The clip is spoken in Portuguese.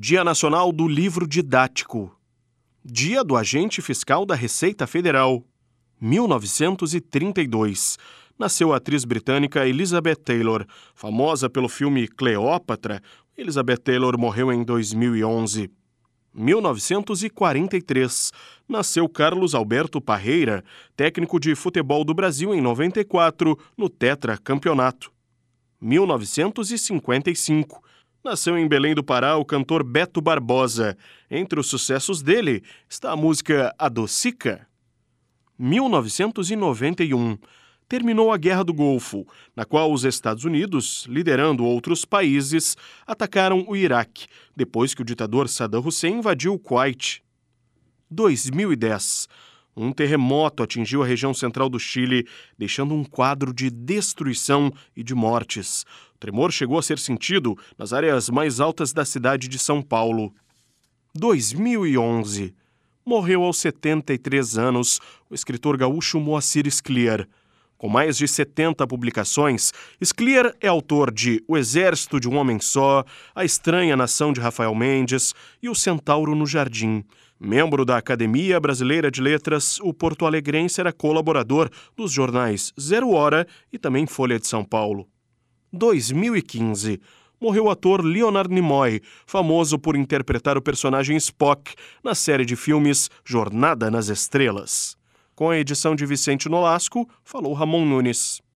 Dia Nacional do Livro Didático. Dia do Agente Fiscal da Receita Federal. 1932. Nasceu a atriz britânica Elizabeth Taylor. Famosa pelo filme Cleópatra, Elizabeth Taylor morreu em 2011. 1943. Nasceu Carlos Alberto Parreira, técnico de futebol do Brasil em 94, no Tetra Campeonato. 1955 Nasceu em Belém do Pará o cantor Beto Barbosa. Entre os sucessos dele está a música Adocica. 1991. Terminou a Guerra do Golfo, na qual os Estados Unidos, liderando outros países, atacaram o Iraque, depois que o ditador Saddam Hussein invadiu o Kuwait. 2010. Um terremoto atingiu a região central do Chile, deixando um quadro de destruição e de mortes. O tremor chegou a ser sentido nas áreas mais altas da cidade de São Paulo. 2011. Morreu aos 73 anos o escritor gaúcho Moacir Scliar. Com mais de 70 publicações, Scliar é autor de O Exército de um Homem Só, A Estranha Nação de Rafael Mendes e O Centauro no Jardim. Membro da Academia Brasileira de Letras, o porto-alegrense era colaborador dos jornais Zero Hora e também Folha de São Paulo. 2015 morreu o ator Leonard Nimoy, famoso por interpretar o personagem Spock na série de filmes Jornada nas Estrelas. Com a edição de Vicente Nolasco, falou Ramon Nunes.